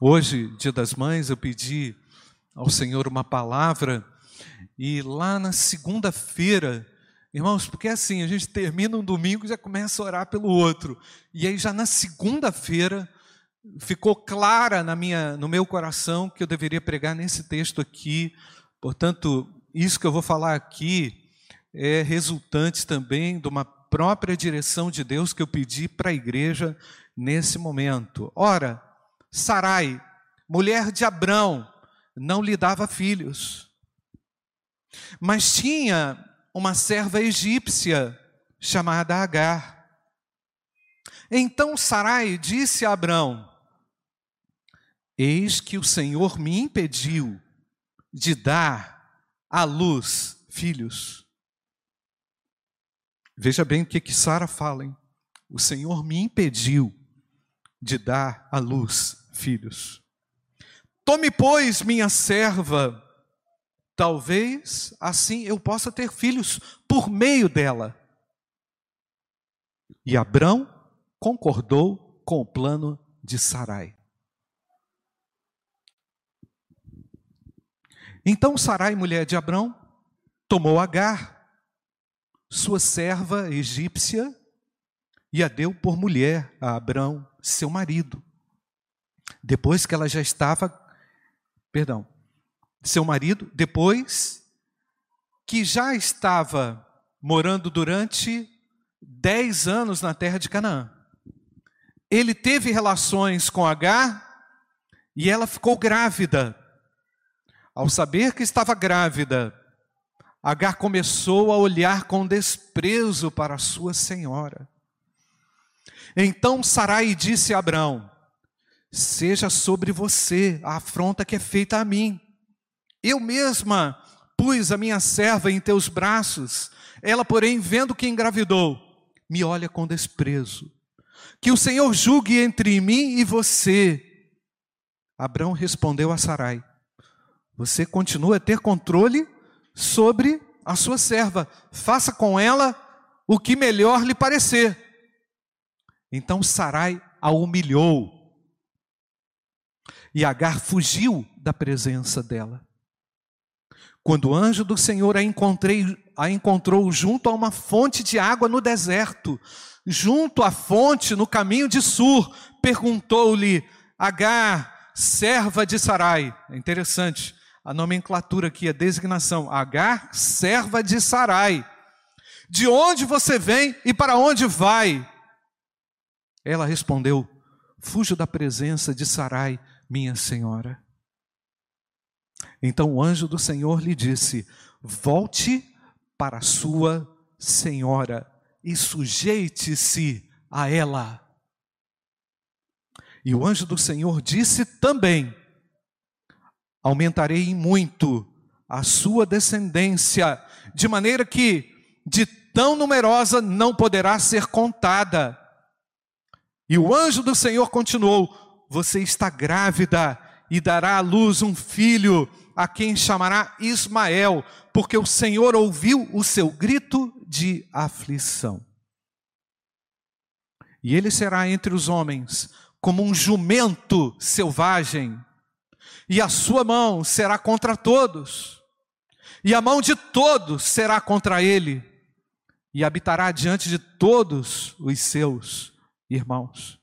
Hoje, Dia das Mães, eu pedi ao Senhor uma palavra e lá na segunda-feira, irmãos, porque assim, a gente termina um domingo e já começa a orar pelo outro. E aí já na segunda-feira ficou clara na minha, no meu coração que eu deveria pregar nesse texto aqui. Portanto, isso que eu vou falar aqui é resultante também de uma própria direção de Deus que eu pedi para a igreja nesse momento. Ora, Sarai, mulher de Abrão, não lhe dava filhos, mas tinha uma serva egípcia chamada Agar. Então Sarai disse a Abrão: Eis que o Senhor me impediu de dar à luz filhos. Veja bem o que, que Sara fala, hein? O Senhor me impediu de dar à luz filhos. Tome, pois, minha serva, talvez assim eu possa ter filhos por meio dela. E Abrão concordou com o plano de Sarai. Então Sarai, mulher de Abrão, tomou Agar, sua serva egípcia e a deu por mulher a Abrão, seu marido. Depois que ela já estava, perdão, seu marido, depois que já estava morando durante dez anos na terra de Canaã. Ele teve relações com Agar e ela ficou grávida. Ao saber que estava grávida, Agar começou a olhar com desprezo para sua senhora. Então Sarai disse a Abraão: Seja sobre você a afronta que é feita a mim. Eu mesma pus a minha serva em teus braços, ela, porém, vendo que engravidou, me olha com desprezo. Que o Senhor julgue entre mim e você. Abraão respondeu a Sarai: Você continua a ter controle sobre a sua serva, faça com ela o que melhor lhe parecer. Então Sarai a humilhou. E Agar fugiu da presença dela. Quando o anjo do Senhor a, a encontrou junto a uma fonte de água no deserto, junto à fonte no caminho de Sur, perguntou-lhe: Agar, serva de Sarai. É interessante a nomenclatura aqui, a designação, Agar, serva de Sarai. De onde você vem e para onde vai? Ela respondeu: Fujo da presença de Sarai, minha senhora. Então o anjo do Senhor lhe disse: Volte para sua senhora e sujeite-se a ela. E o anjo do Senhor disse também: aumentarei muito a sua descendência, de maneira que de tão numerosa não poderá ser contada. E o anjo do Senhor continuou: Você está grávida e dará à luz um filho, a quem chamará Ismael, porque o Senhor ouviu o seu grito de aflição. E ele será entre os homens como um jumento selvagem e a sua mão será contra todos, e a mão de todos será contra ele, e habitará diante de todos os seus irmãos.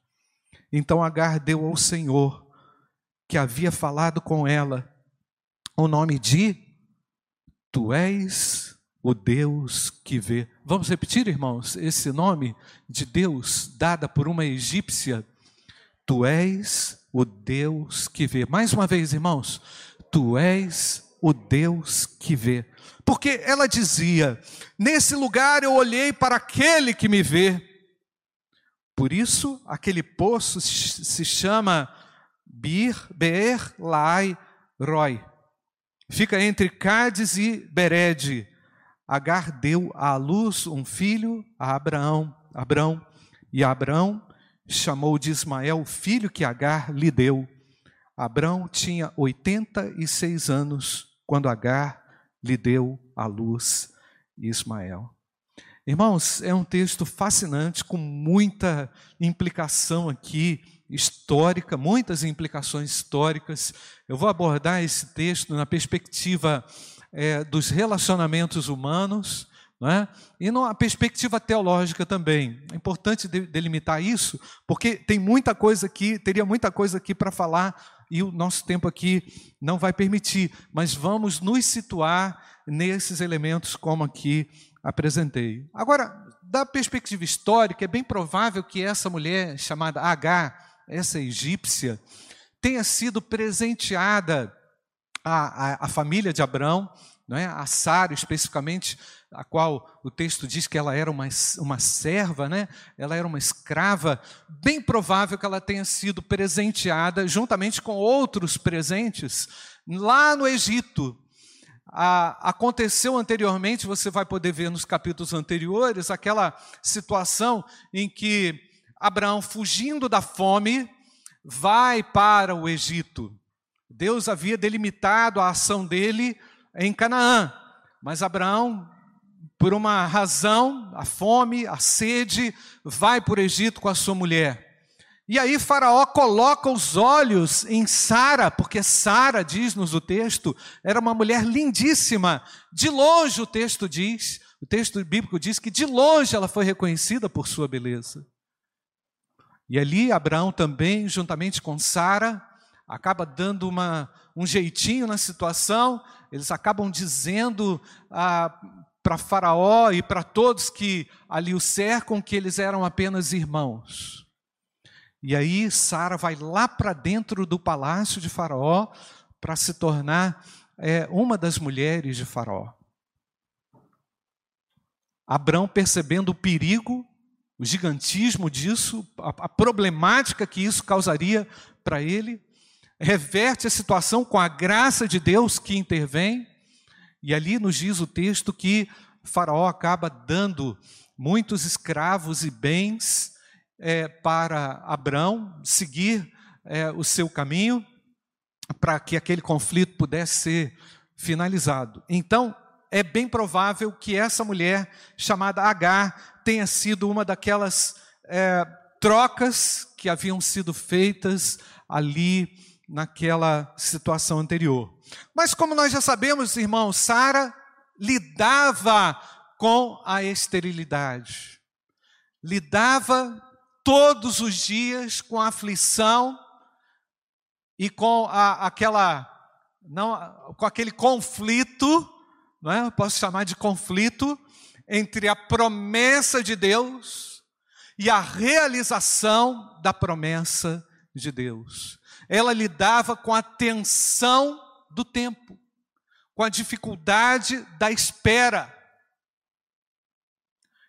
Então Agar deu ao Senhor, que havia falado com ela, o nome de Tu és o Deus que vê. Vamos repetir, irmãos, esse nome de Deus, dada por uma egípcia. Tu és o Deus que vê. Mais uma vez, irmãos, tu és o Deus que vê. Porque ela dizia: Nesse lugar eu olhei para aquele que me vê. Por isso, aquele poço se chama Bir Beer Lai Roy. Fica entre Cádiz e Bered. Agar deu à luz um filho a Abraão, Abraão, e Abraão chamou de Ismael o filho que Agar lhe deu. Abrão tinha 86 anos quando Agar lhe deu a luz Ismael. Irmãos, é um texto fascinante, com muita implicação aqui histórica, muitas implicações históricas. Eu vou abordar esse texto na perspectiva é, dos relacionamentos humanos. É? E numa perspectiva teológica também. É importante delimitar isso, porque tem muita coisa aqui, teria muita coisa aqui para falar, e o nosso tempo aqui não vai permitir, mas vamos nos situar nesses elementos como aqui apresentei. Agora, da perspectiva histórica, é bem provável que essa mulher chamada H, essa egípcia, tenha sido presenteada à, à, à família de Abraão, não é? a Sara especificamente, a qual o texto diz que ela era uma, uma serva, né? ela era uma escrava, bem provável que ela tenha sido presenteada juntamente com outros presentes lá no Egito, aconteceu anteriormente, você vai poder ver nos capítulos anteriores, aquela situação em que Abraão, fugindo da fome, vai para o Egito. Deus havia delimitado a ação dele em Canaã, mas Abraão, por uma razão, a fome, a sede, vai para o Egito com a sua mulher. E aí Faraó coloca os olhos em Sara, porque Sara, diz-nos o texto, era uma mulher lindíssima. De longe o texto diz, o texto bíblico diz que de longe ela foi reconhecida por sua beleza. E ali Abraão também, juntamente com Sara, acaba dando uma, um jeitinho na situação, eles acabam dizendo ah, para Faraó e para todos que ali o cercam que eles eram apenas irmãos. E aí Sara vai lá para dentro do palácio de Faraó para se tornar é, uma das mulheres de Faraó. Abraão percebendo o perigo, o gigantismo disso, a, a problemática que isso causaria para ele, reverte a situação com a graça de Deus que intervém, e ali nos diz o texto que Faraó acaba dando muitos escravos e bens é, para Abraão seguir é, o seu caminho para que aquele conflito pudesse ser finalizado. Então, é bem provável que essa mulher chamada Agar tenha sido uma daquelas é, trocas que haviam sido feitas ali naquela situação anterior. Mas como nós já sabemos, irmãos, Sara lidava com a esterilidade, lidava todos os dias com aflição e com a, aquela não com aquele conflito, não é? Eu posso chamar de conflito entre a promessa de Deus e a realização da promessa de Deus. Ela lidava com a tensão do tempo, com a dificuldade da espera.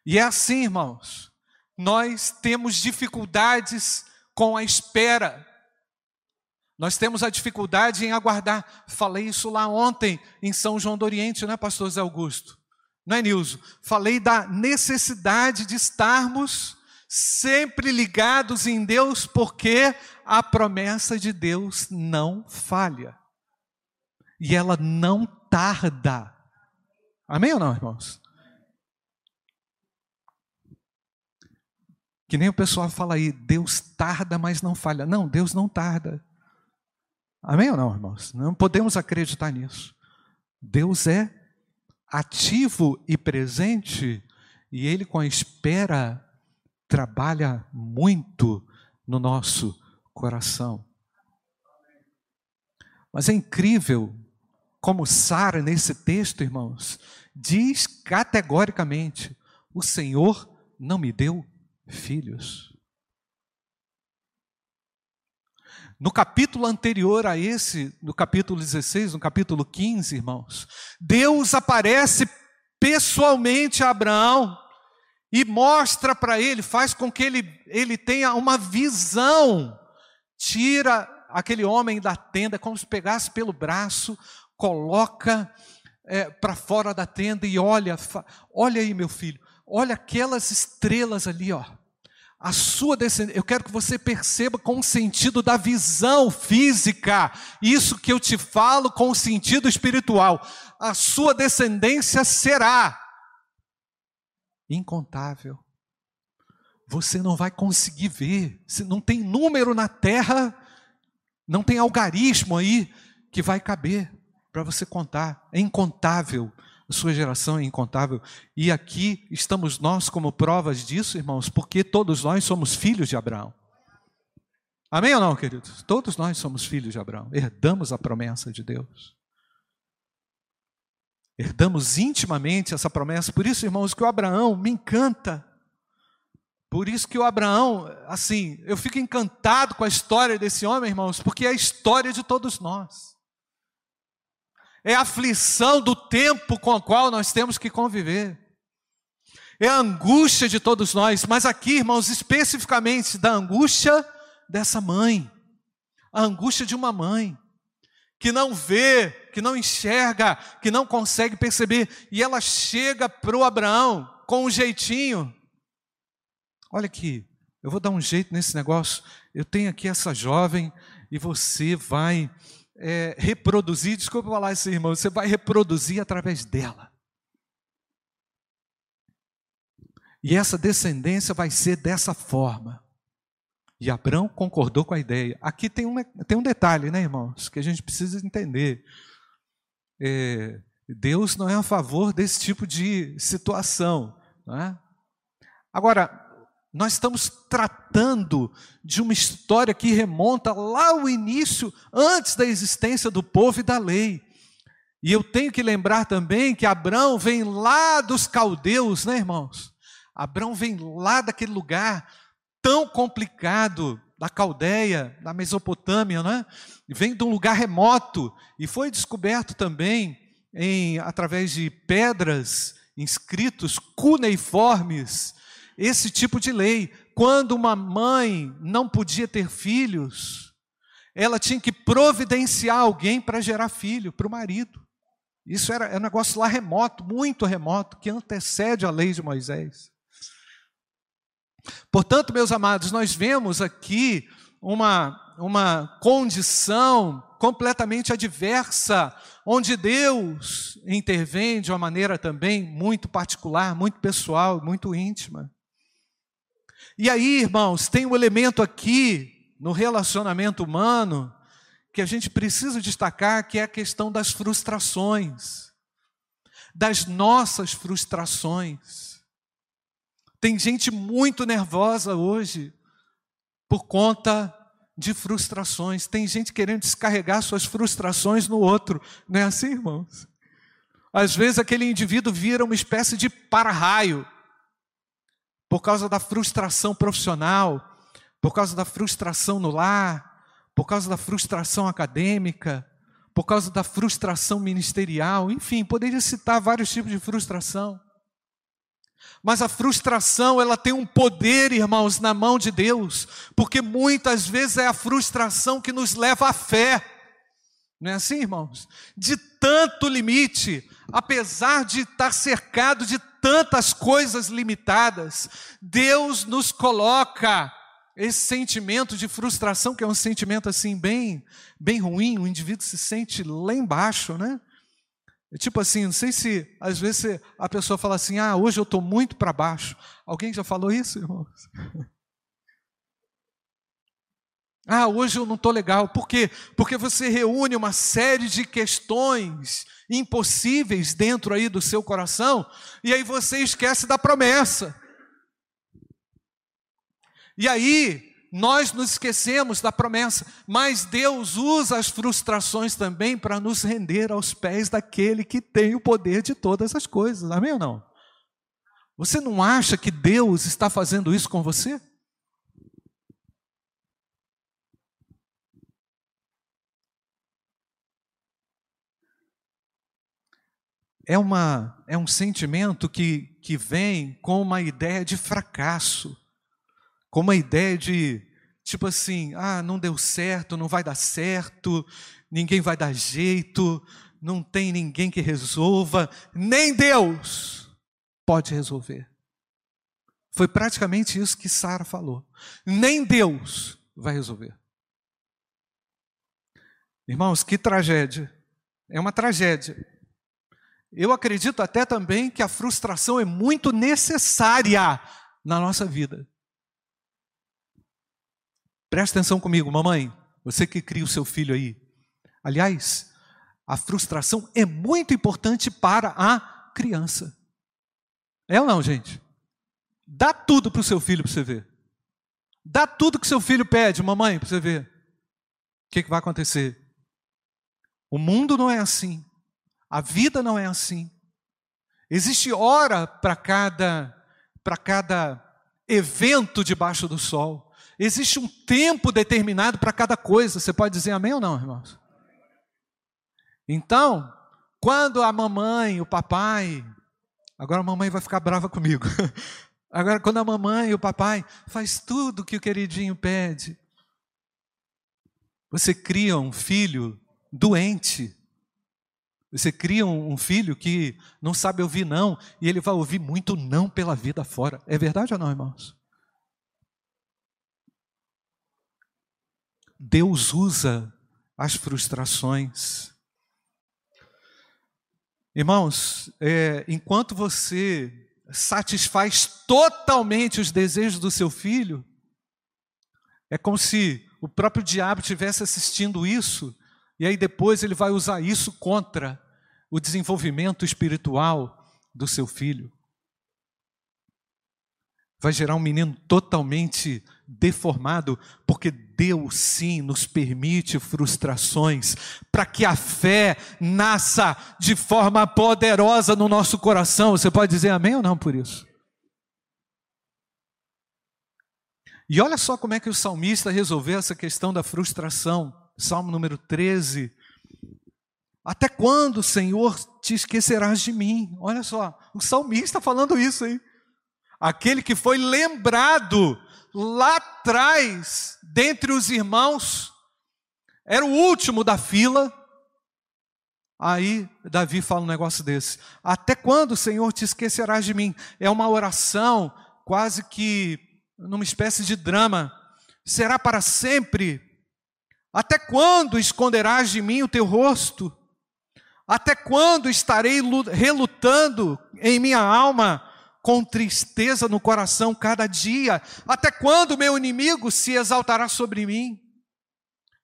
E é assim, irmãos nós temos dificuldades com a espera. Nós temos a dificuldade em aguardar. Falei isso lá ontem em São João do Oriente, né, pastor Zé Augusto? Não é, Nilson? Falei da necessidade de estarmos sempre ligados em Deus, porque a promessa de Deus não falha. E ela não tarda. Amém ou não, irmãos? Que nem o pessoal fala aí, Deus tarda, mas não falha. Não, Deus não tarda. Amém ou não, irmãos? Não podemos acreditar nisso. Deus é ativo e presente, e Ele, com a espera, trabalha muito no nosso coração. Mas é incrível como Sara, nesse texto, irmãos, diz categoricamente: O Senhor não me deu filhos. No capítulo anterior a esse, no capítulo 16, no capítulo 15, irmãos, Deus aparece pessoalmente a Abraão e mostra para ele, faz com que ele, ele tenha uma visão, tira aquele homem da tenda, como se pegasse pelo braço, coloca é, para fora da tenda e olha, olha aí meu filho, olha aquelas estrelas ali, ó. A sua descendência, eu quero que você perceba com o sentido da visão física, isso que eu te falo com o sentido espiritual. A sua descendência será incontável. você não vai conseguir ver. Não tem número na terra, não tem algarismo aí que vai caber para você contar. É incontável. Sua geração é incontável. E aqui estamos nós como provas disso, irmãos, porque todos nós somos filhos de Abraão. Amém ou não, queridos? Todos nós somos filhos de Abraão. Herdamos a promessa de Deus. Herdamos intimamente essa promessa. Por isso, irmãos, que o Abraão me encanta. Por isso que o Abraão, assim, eu fico encantado com a história desse homem, irmãos, porque é a história de todos nós. É a aflição do tempo com o qual nós temos que conviver. É a angústia de todos nós, mas aqui, irmãos, especificamente da angústia dessa mãe. A angústia de uma mãe que não vê, que não enxerga, que não consegue perceber, e ela chega para o Abraão com um jeitinho. Olha aqui, eu vou dar um jeito nesse negócio. Eu tenho aqui essa jovem e você vai é, reproduzir. Desculpa falar isso, irmão. Você vai reproduzir através dela. E essa descendência vai ser dessa forma. E Abraão concordou com a ideia. Aqui tem um, tem um detalhe, né, irmãos, que a gente precisa entender. É, Deus não é a favor desse tipo de situação. Não é? Agora, nós estamos tratando de uma história que remonta lá ao início, antes da existência do povo e da lei. E eu tenho que lembrar também que Abraão vem lá dos caldeus, né, irmãos? Abraão vem lá daquele lugar tão complicado da Caldeia, da Mesopotâmia, né? vem de um lugar remoto e foi descoberto também em, através de pedras inscritos cuneiformes esse tipo de lei. Quando uma mãe não podia ter filhos, ela tinha que providenciar alguém para gerar filho para o marido. Isso era, era um negócio lá remoto, muito remoto, que antecede a lei de Moisés. Portanto, meus amados, nós vemos aqui uma, uma condição completamente adversa, onde Deus intervém de uma maneira também muito particular, muito pessoal, muito íntima. E aí, irmãos, tem um elemento aqui no relacionamento humano que a gente precisa destacar, que é a questão das frustrações, das nossas frustrações. Tem gente muito nervosa hoje por conta de frustrações. Tem gente querendo descarregar suas frustrações no outro. Não é assim, irmãos? Às vezes aquele indivíduo vira uma espécie de para-raio por causa da frustração profissional, por causa da frustração no lar, por causa da frustração acadêmica, por causa da frustração ministerial, enfim, poderia citar vários tipos de frustração. Mas a frustração, ela tem um poder, irmãos, na mão de Deus, porque muitas vezes é a frustração que nos leva à fé. Não é assim, irmãos? De tanto limite, apesar de estar cercado de tantas coisas limitadas, Deus nos coloca esse sentimento de frustração, que é um sentimento assim bem, bem ruim, o indivíduo se sente lá embaixo, né? É tipo assim, não sei se às vezes a pessoa fala assim: ah, hoje eu estou muito para baixo. Alguém já falou isso, irmãos? ah, hoje eu não estou legal. Por quê? Porque você reúne uma série de questões impossíveis dentro aí do seu coração e aí você esquece da promessa. E aí, nós nos esquecemos da promessa, mas Deus usa as frustrações também para nos render aos pés daquele que tem o poder de todas as coisas. Amém ou não? Você não acha que Deus está fazendo isso com você? É, uma, é um sentimento que, que vem com uma ideia de fracasso com uma ideia de, tipo assim, ah, não deu certo, não vai dar certo, ninguém vai dar jeito, não tem ninguém que resolva, nem Deus pode resolver. Foi praticamente isso que Sara falou. Nem Deus vai resolver. Irmãos, que tragédia. É uma tragédia. Eu acredito até também que a frustração é muito necessária na nossa vida. Presta atenção comigo, mamãe, você que cria o seu filho aí. Aliás, a frustração é muito importante para a criança. É ou não, gente? Dá tudo para o seu filho para você ver. Dá tudo que seu filho pede, mamãe, para você ver. O que, que vai acontecer? O mundo não é assim. A vida não é assim. Existe hora para cada para cada evento debaixo do sol. Existe um tempo determinado para cada coisa. Você pode dizer amém ou não, irmãos? Então, quando a mamãe, o papai, agora a mamãe vai ficar brava comigo. Agora, quando a mamãe e o papai faz tudo que o queridinho pede, você cria um filho doente. Você cria um filho que não sabe ouvir não, e ele vai ouvir muito não pela vida fora. É verdade ou não, irmãos? Deus usa as frustrações. Irmãos, é, enquanto você satisfaz totalmente os desejos do seu filho, é como se o próprio diabo estivesse assistindo isso, e aí depois ele vai usar isso contra o desenvolvimento espiritual do seu filho. Vai gerar um menino totalmente deformado, porque Deus sim nos permite frustrações, para que a fé nasça de forma poderosa no nosso coração. Você pode dizer amém ou não por isso? E olha só como é que o salmista resolveu essa questão da frustração. Salmo número 13. Até quando, Senhor, te esquecerás de mim? Olha só, o salmista falando isso aí. Aquele que foi lembrado lá atrás, dentre os irmãos, era o último da fila. Aí Davi fala um negócio desse: Até quando, Senhor, te esquecerás de mim? É uma oração quase que numa espécie de drama. Será para sempre? Até quando esconderás de mim o teu rosto? Até quando estarei relutando em minha alma? com tristeza no coração cada dia. Até quando meu inimigo se exaltará sobre mim?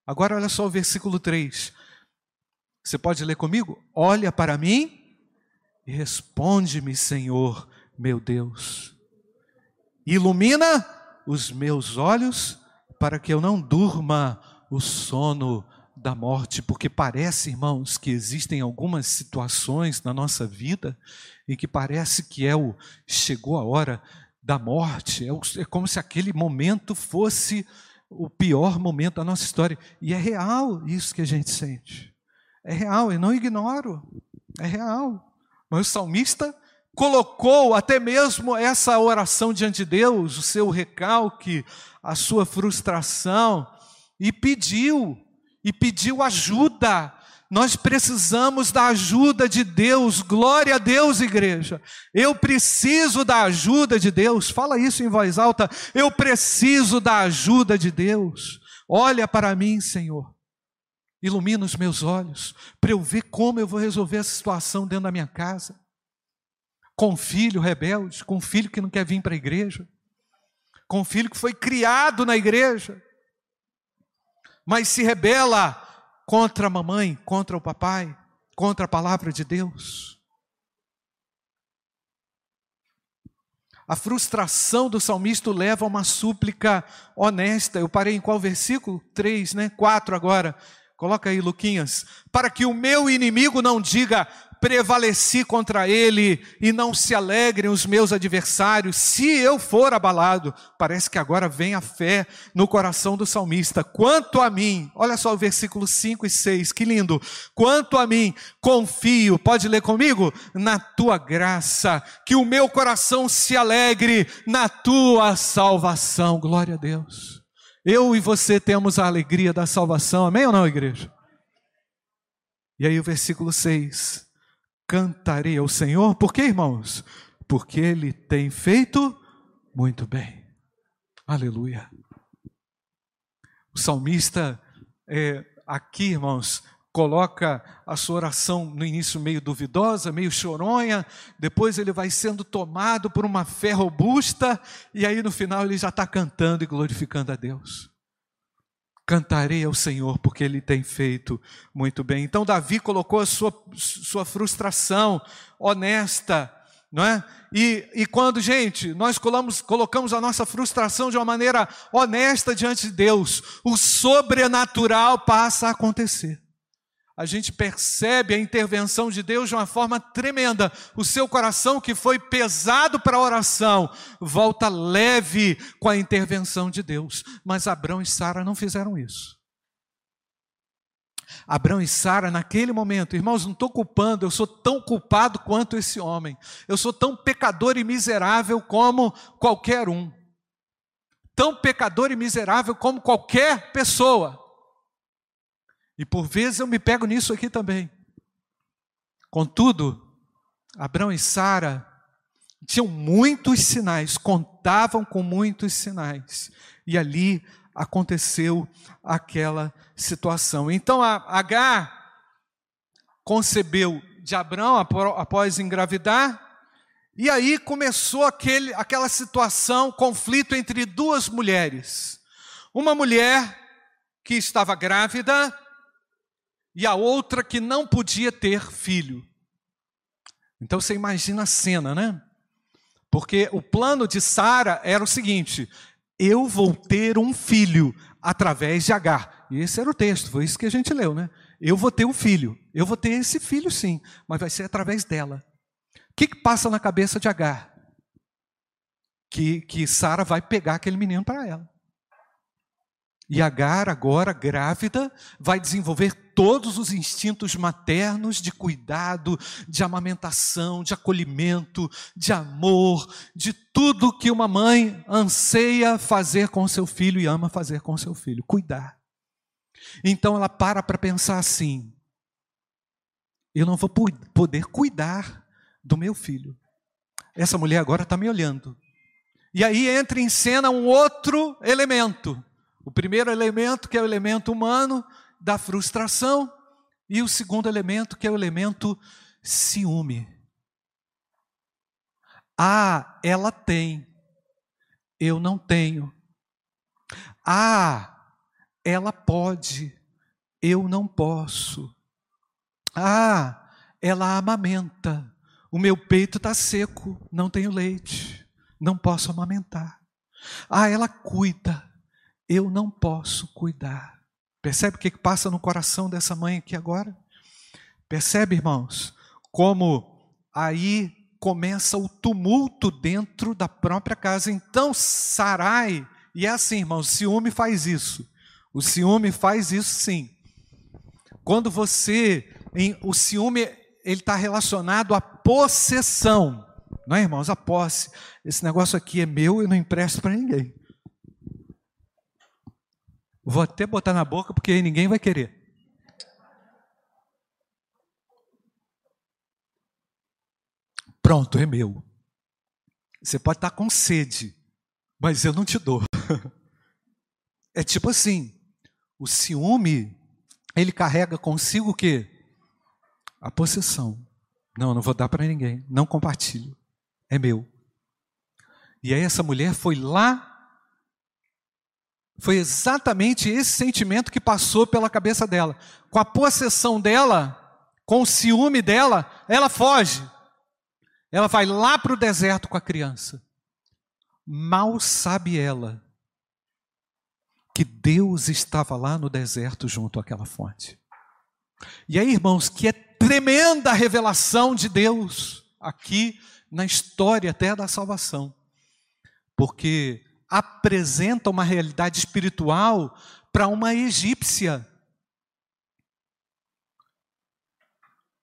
Agora olha só o versículo 3. Você pode ler comigo? Olha para mim e responde-me, Senhor, meu Deus. Ilumina os meus olhos para que eu não durma o sono da morte, porque parece, irmãos, que existem algumas situações na nossa vida em que parece que é o chegou a hora da morte, é, o, é como se aquele momento fosse o pior momento da nossa história. E é real isso que a gente sente. É real, eu não ignoro. É real. Mas o salmista colocou até mesmo essa oração diante de Deus, o seu recalque, a sua frustração, e pediu e pediu ajuda. Nós precisamos da ajuda de Deus, glória a Deus, igreja. Eu preciso da ajuda de Deus, fala isso em voz alta. Eu preciso da ajuda de Deus. Olha para mim, Senhor. Ilumina os meus olhos, para eu ver como eu vou resolver essa situação dentro da minha casa. Com um filho rebelde, com um filho que não quer vir para a igreja, com um filho que foi criado na igreja, mas se rebela contra a mamãe, contra o papai, contra a palavra de Deus. A frustração do salmista leva a uma súplica honesta. Eu parei em qual versículo? 3, né? 4 agora. Coloca aí, Luquinhas. Para que o meu inimigo não diga, prevaleci contra ele e não se alegrem os meus adversários, se eu for abalado. Parece que agora vem a fé no coração do salmista. Quanto a mim, olha só o versículo 5 e 6, que lindo. Quanto a mim, confio, pode ler comigo? Na tua graça, que o meu coração se alegre na tua salvação. Glória a Deus. Eu e você temos a alegria da salvação, amém ou não, igreja? E aí o versículo 6 cantarei ao Senhor, por quê, irmãos? Porque Ele tem feito muito bem. Aleluia. O salmista, é, aqui, irmãos, coloca a sua oração no início meio duvidosa, meio choronha, depois ele vai sendo tomado por uma fé robusta, e aí no final ele já está cantando e glorificando a Deus. Cantarei ao Senhor porque Ele tem feito muito bem. Então, Davi colocou a sua, sua frustração honesta, não é? E, e quando, gente, nós colocamos, colocamos a nossa frustração de uma maneira honesta diante de Deus, o sobrenatural passa a acontecer a gente percebe a intervenção de Deus de uma forma tremenda. O seu coração, que foi pesado para a oração, volta leve com a intervenção de Deus. Mas Abraão e Sara não fizeram isso. Abraão e Sara, naquele momento, irmãos, não estou culpando, eu sou tão culpado quanto esse homem. Eu sou tão pecador e miserável como qualquer um. Tão pecador e miserável como qualquer pessoa. E por vezes eu me pego nisso aqui também. Contudo, Abraão e Sara tinham muitos sinais, contavam com muitos sinais. E ali aconteceu aquela situação. Então a Agar concebeu de Abraão após engravidar, e aí começou aquele, aquela situação, conflito entre duas mulheres. Uma mulher que estava grávida e a outra que não podia ter filho. Então você imagina a cena, né? Porque o plano de Sara era o seguinte: eu vou ter um filho através de Agar. E esse era o texto, foi isso que a gente leu, né? Eu vou ter um filho. Eu vou ter esse filho sim, mas vai ser através dela. O que, que passa na cabeça de Agar? Que, que Sara vai pegar aquele menino para ela. E Agar, agora grávida, vai desenvolver todos os instintos maternos de cuidado, de amamentação, de acolhimento, de amor, de tudo que uma mãe anseia fazer com seu filho e ama fazer com seu filho, cuidar. Então ela para para pensar assim: eu não vou poder cuidar do meu filho. Essa mulher agora está me olhando. E aí entra em cena um outro elemento o primeiro elemento, que é o elemento humano, da frustração, e o segundo elemento, que é o elemento ciúme. Ah, ela tem, eu não tenho. Ah, ela pode, eu não posso. Ah, ela amamenta, o meu peito está seco, não tenho leite, não posso amamentar. Ah, ela cuida, eu não posso cuidar. Percebe o que passa no coração dessa mãe aqui agora? Percebe, irmãos, como aí começa o tumulto dentro da própria casa. Então, Sarai, e é assim, irmãos, o ciúme faz isso. O ciúme faz isso sim. Quando você, em, o ciúme, ele está relacionado à possessão, não é, irmãos? A posse. Esse negócio aqui é meu e não empresto para ninguém. Vou até botar na boca porque ninguém vai querer. Pronto, é meu. Você pode estar com sede, mas eu não te dou. É tipo assim, o ciúme, ele carrega consigo o quê? A possessão. Não, não vou dar para ninguém, não compartilho. É meu. E aí essa mulher foi lá foi exatamente esse sentimento que passou pela cabeça dela. Com a possessão dela, com o ciúme dela, ela foge. Ela vai lá para o deserto com a criança. Mal sabe ela que Deus estava lá no deserto junto àquela fonte. E aí, irmãos, que é tremenda a revelação de Deus aqui na história até da salvação. Porque apresenta uma realidade espiritual para uma egípcia.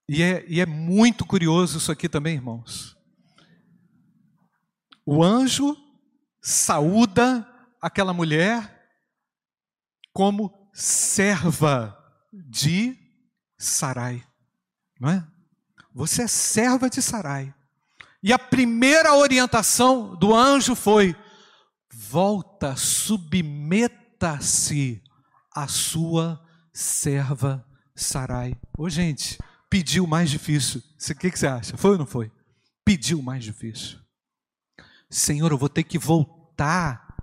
E é, e é muito curioso isso aqui também, irmãos. O anjo saúda aquela mulher como serva de Sarai, não é? Você é serva de Sarai. E a primeira orientação do anjo foi: volta, submeta-se à sua serva Sarai. Ô gente, pediu mais difícil. O que, que você acha? Foi ou não foi? Pediu mais difícil. Senhor, eu vou ter que voltar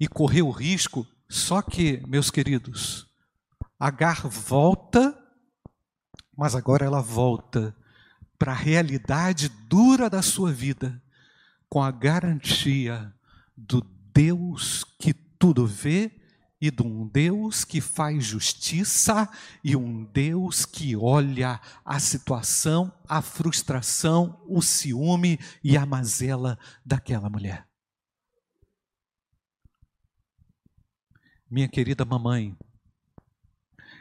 e correr o risco Só que, meus queridos, Agar volta, mas agora ela volta para a realidade dura da sua vida, com a garantia do Deus que tudo vê e de um Deus que faz justiça e um Deus que olha a situação, a frustração, o ciúme e a mazela daquela mulher. Minha querida mamãe,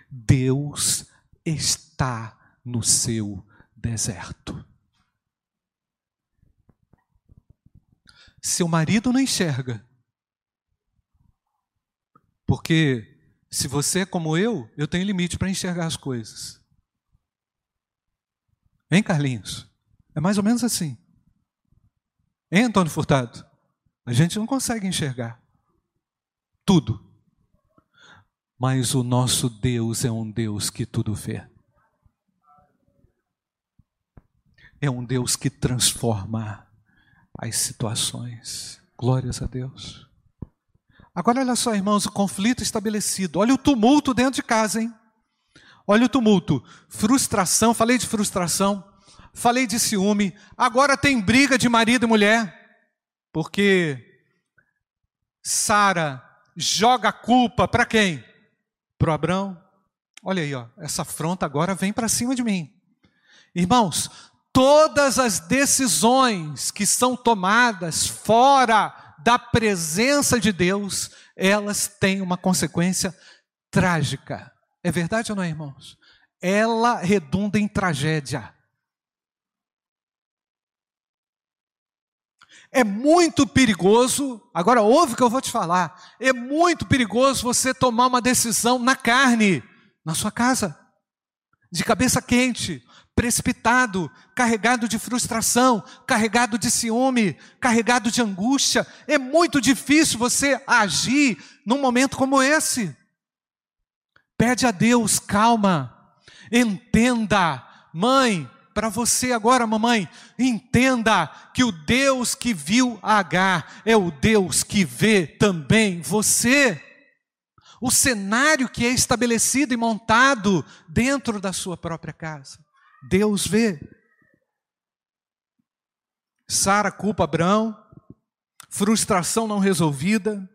Deus está no seu deserto. Seu marido não enxerga, porque se você é como eu, eu tenho limite para enxergar as coisas. Hein, Carlinhos? É mais ou menos assim. Hein, Antônio Furtado? A gente não consegue enxergar tudo. Mas o nosso Deus é um Deus que tudo vê. É um Deus que transforma as situações. Glórias a Deus. Agora olha só, irmãos, o conflito estabelecido. Olha o tumulto dentro de casa, hein? Olha o tumulto. Frustração, falei de frustração, falei de ciúme. Agora tem briga de marido e mulher, porque Sara joga a culpa para quem? Para Abrão. Olha aí, ó, essa afronta agora vem para cima de mim. Irmãos, todas as decisões que são tomadas fora da presença de Deus, elas têm uma consequência trágica. É verdade ou não, irmãos? Ela redunda em tragédia. É muito perigoso, agora ouve o que eu vou te falar. É muito perigoso você tomar uma decisão na carne, na sua casa, de cabeça quente, precipitado, carregado de frustração, carregado de ciúme, carregado de angústia. É muito difícil você agir num momento como esse. Pede a Deus calma, entenda, mãe, para você agora, mamãe, entenda que o Deus que viu Agar é o Deus que vê também você. O cenário que é estabelecido e montado dentro da sua própria casa. Deus vê. Sara culpa Abraão, frustração não resolvida,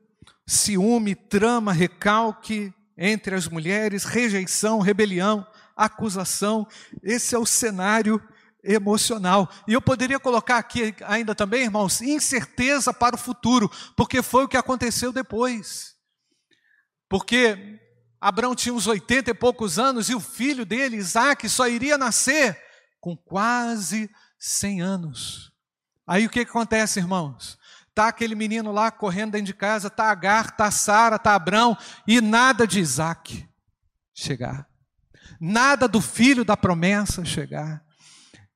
ciúme, trama, recalque entre as mulheres, rejeição, rebelião, acusação. Esse é o cenário emocional. E eu poderia colocar aqui ainda também, irmãos, incerteza para o futuro, porque foi o que aconteceu depois. Porque Abraão tinha uns 80 e poucos anos e o filho dele, Isaac, só iria nascer com quase 100 anos. Aí o que, que acontece, irmãos? Tá aquele menino lá correndo dentro de casa, tá Agar, tá Sara, tá Abraão e nada de Isaac chegar. Nada do filho da promessa chegar.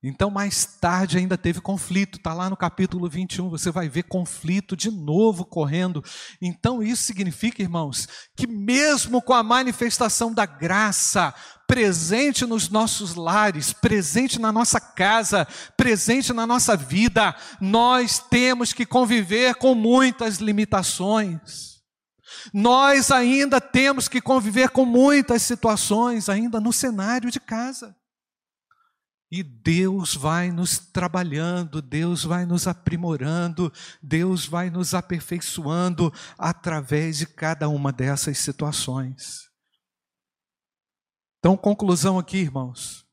Então, mais tarde ainda teve conflito, está lá no capítulo 21, você vai ver conflito de novo correndo. Então, isso significa, irmãos, que mesmo com a manifestação da graça presente nos nossos lares, presente na nossa casa, presente na nossa vida, nós temos que conviver com muitas limitações. Nós ainda temos que conviver com muitas situações, ainda no cenário de casa. E Deus vai nos trabalhando, Deus vai nos aprimorando, Deus vai nos aperfeiçoando através de cada uma dessas situações. Então, conclusão aqui, irmãos.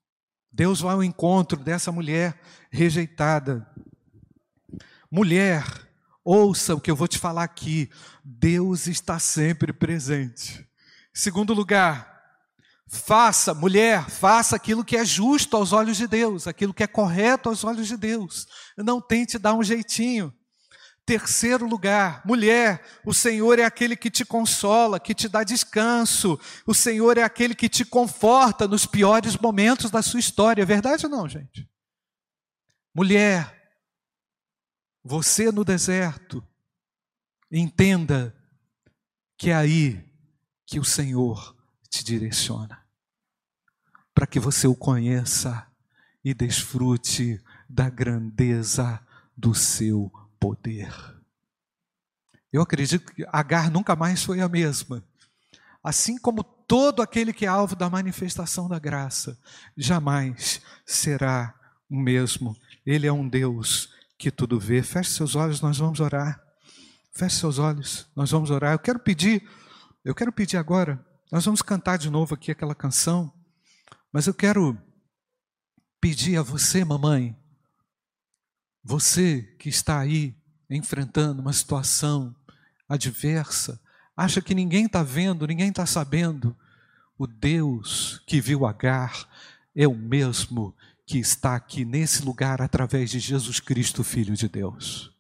Deus vai ao encontro dessa mulher rejeitada. Mulher, ouça o que eu vou te falar aqui. Deus está sempre presente. Segundo lugar, Faça, mulher, faça aquilo que é justo aos olhos de Deus, aquilo que é correto aos olhos de Deus. Não tente dar um jeitinho. Terceiro lugar, mulher, o Senhor é aquele que te consola, que te dá descanso. O Senhor é aquele que te conforta nos piores momentos da sua história. É verdade ou não, gente? Mulher, você no deserto, entenda que é aí que o Senhor te direciona para que você o conheça e desfrute da grandeza do seu poder. Eu acredito que Agar nunca mais foi a mesma. Assim como todo aquele que é alvo da manifestação da graça, jamais será o mesmo. Ele é um Deus que tudo vê. Feche seus olhos, nós vamos orar. Feche seus olhos, nós vamos orar. Eu quero pedir, eu quero pedir agora, nós vamos cantar de novo aqui aquela canção, mas eu quero pedir a você, mamãe, você que está aí enfrentando uma situação adversa, acha que ninguém está vendo, ninguém está sabendo, o Deus que viu Agar é o mesmo que está aqui nesse lugar através de Jesus Cristo, Filho de Deus.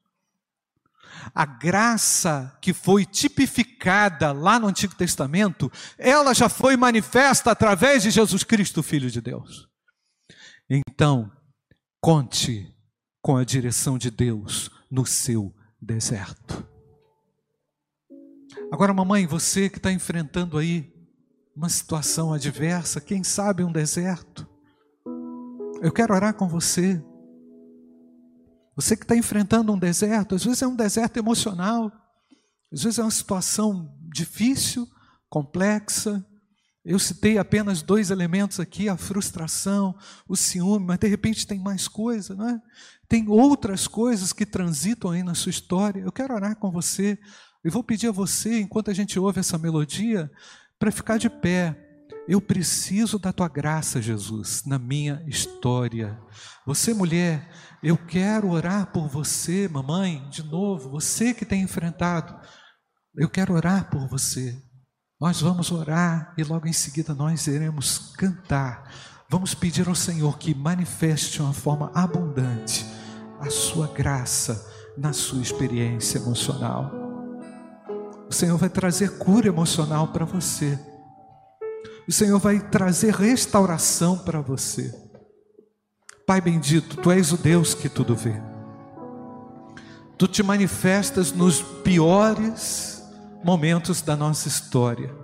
A graça que foi tipificada lá no Antigo Testamento, ela já foi manifesta através de Jesus Cristo, Filho de Deus. Então, conte com a direção de Deus no seu deserto. Agora, mamãe, você que está enfrentando aí uma situação adversa, quem sabe um deserto, eu quero orar com você. Você que está enfrentando um deserto, às vezes é um deserto emocional, às vezes é uma situação difícil, complexa. Eu citei apenas dois elementos aqui, a frustração, o ciúme, mas de repente tem mais coisa, não é? Tem outras coisas que transitam aí na sua história. Eu quero orar com você. E vou pedir a você, enquanto a gente ouve essa melodia, para ficar de pé. Eu preciso da tua graça, Jesus, na minha história. Você, mulher, eu quero orar por você, mamãe, de novo, você que tem enfrentado. Eu quero orar por você. Nós vamos orar e logo em seguida nós iremos cantar. Vamos pedir ao Senhor que manifeste de uma forma abundante a sua graça na sua experiência emocional. O Senhor vai trazer cura emocional para você. O Senhor vai trazer restauração para você. Pai bendito, tu és o Deus que tudo vê. Tu te manifestas nos piores momentos da nossa história.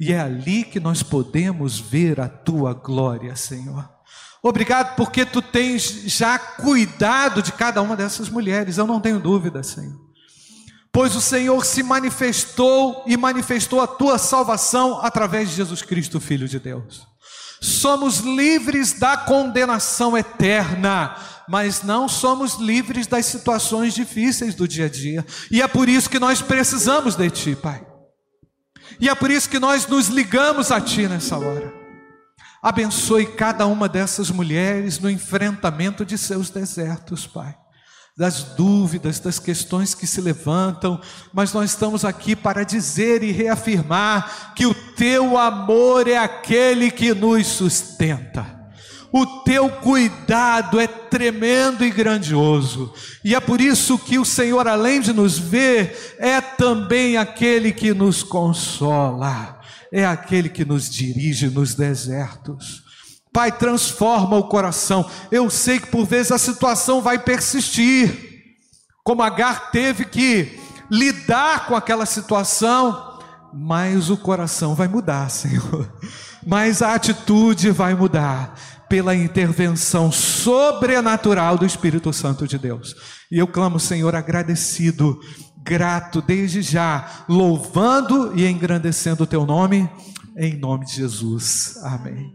E é ali que nós podemos ver a tua glória, Senhor. Obrigado porque tu tens já cuidado de cada uma dessas mulheres, eu não tenho dúvida, Senhor. Pois o Senhor se manifestou e manifestou a tua salvação através de Jesus Cristo, Filho de Deus. Somos livres da condenação eterna, mas não somos livres das situações difíceis do dia a dia. E é por isso que nós precisamos de Ti, Pai. E é por isso que nós nos ligamos a Ti nessa hora. Abençoe cada uma dessas mulheres no enfrentamento de seus desertos, Pai. Das dúvidas, das questões que se levantam, mas nós estamos aqui para dizer e reafirmar que o teu amor é aquele que nos sustenta. O teu cuidado é tremendo e grandioso, e é por isso que o Senhor, além de nos ver, é também aquele que nos consola é aquele que nos dirige nos desertos. Pai, transforma o coração. Eu sei que por vezes a situação vai persistir, como Agar teve que lidar com aquela situação, mas o coração vai mudar, Senhor. Mas a atitude vai mudar pela intervenção sobrenatural do Espírito Santo de Deus. E eu clamo, Senhor, agradecido grato desde já, louvando e engrandecendo o teu nome, em nome de Jesus. Amém.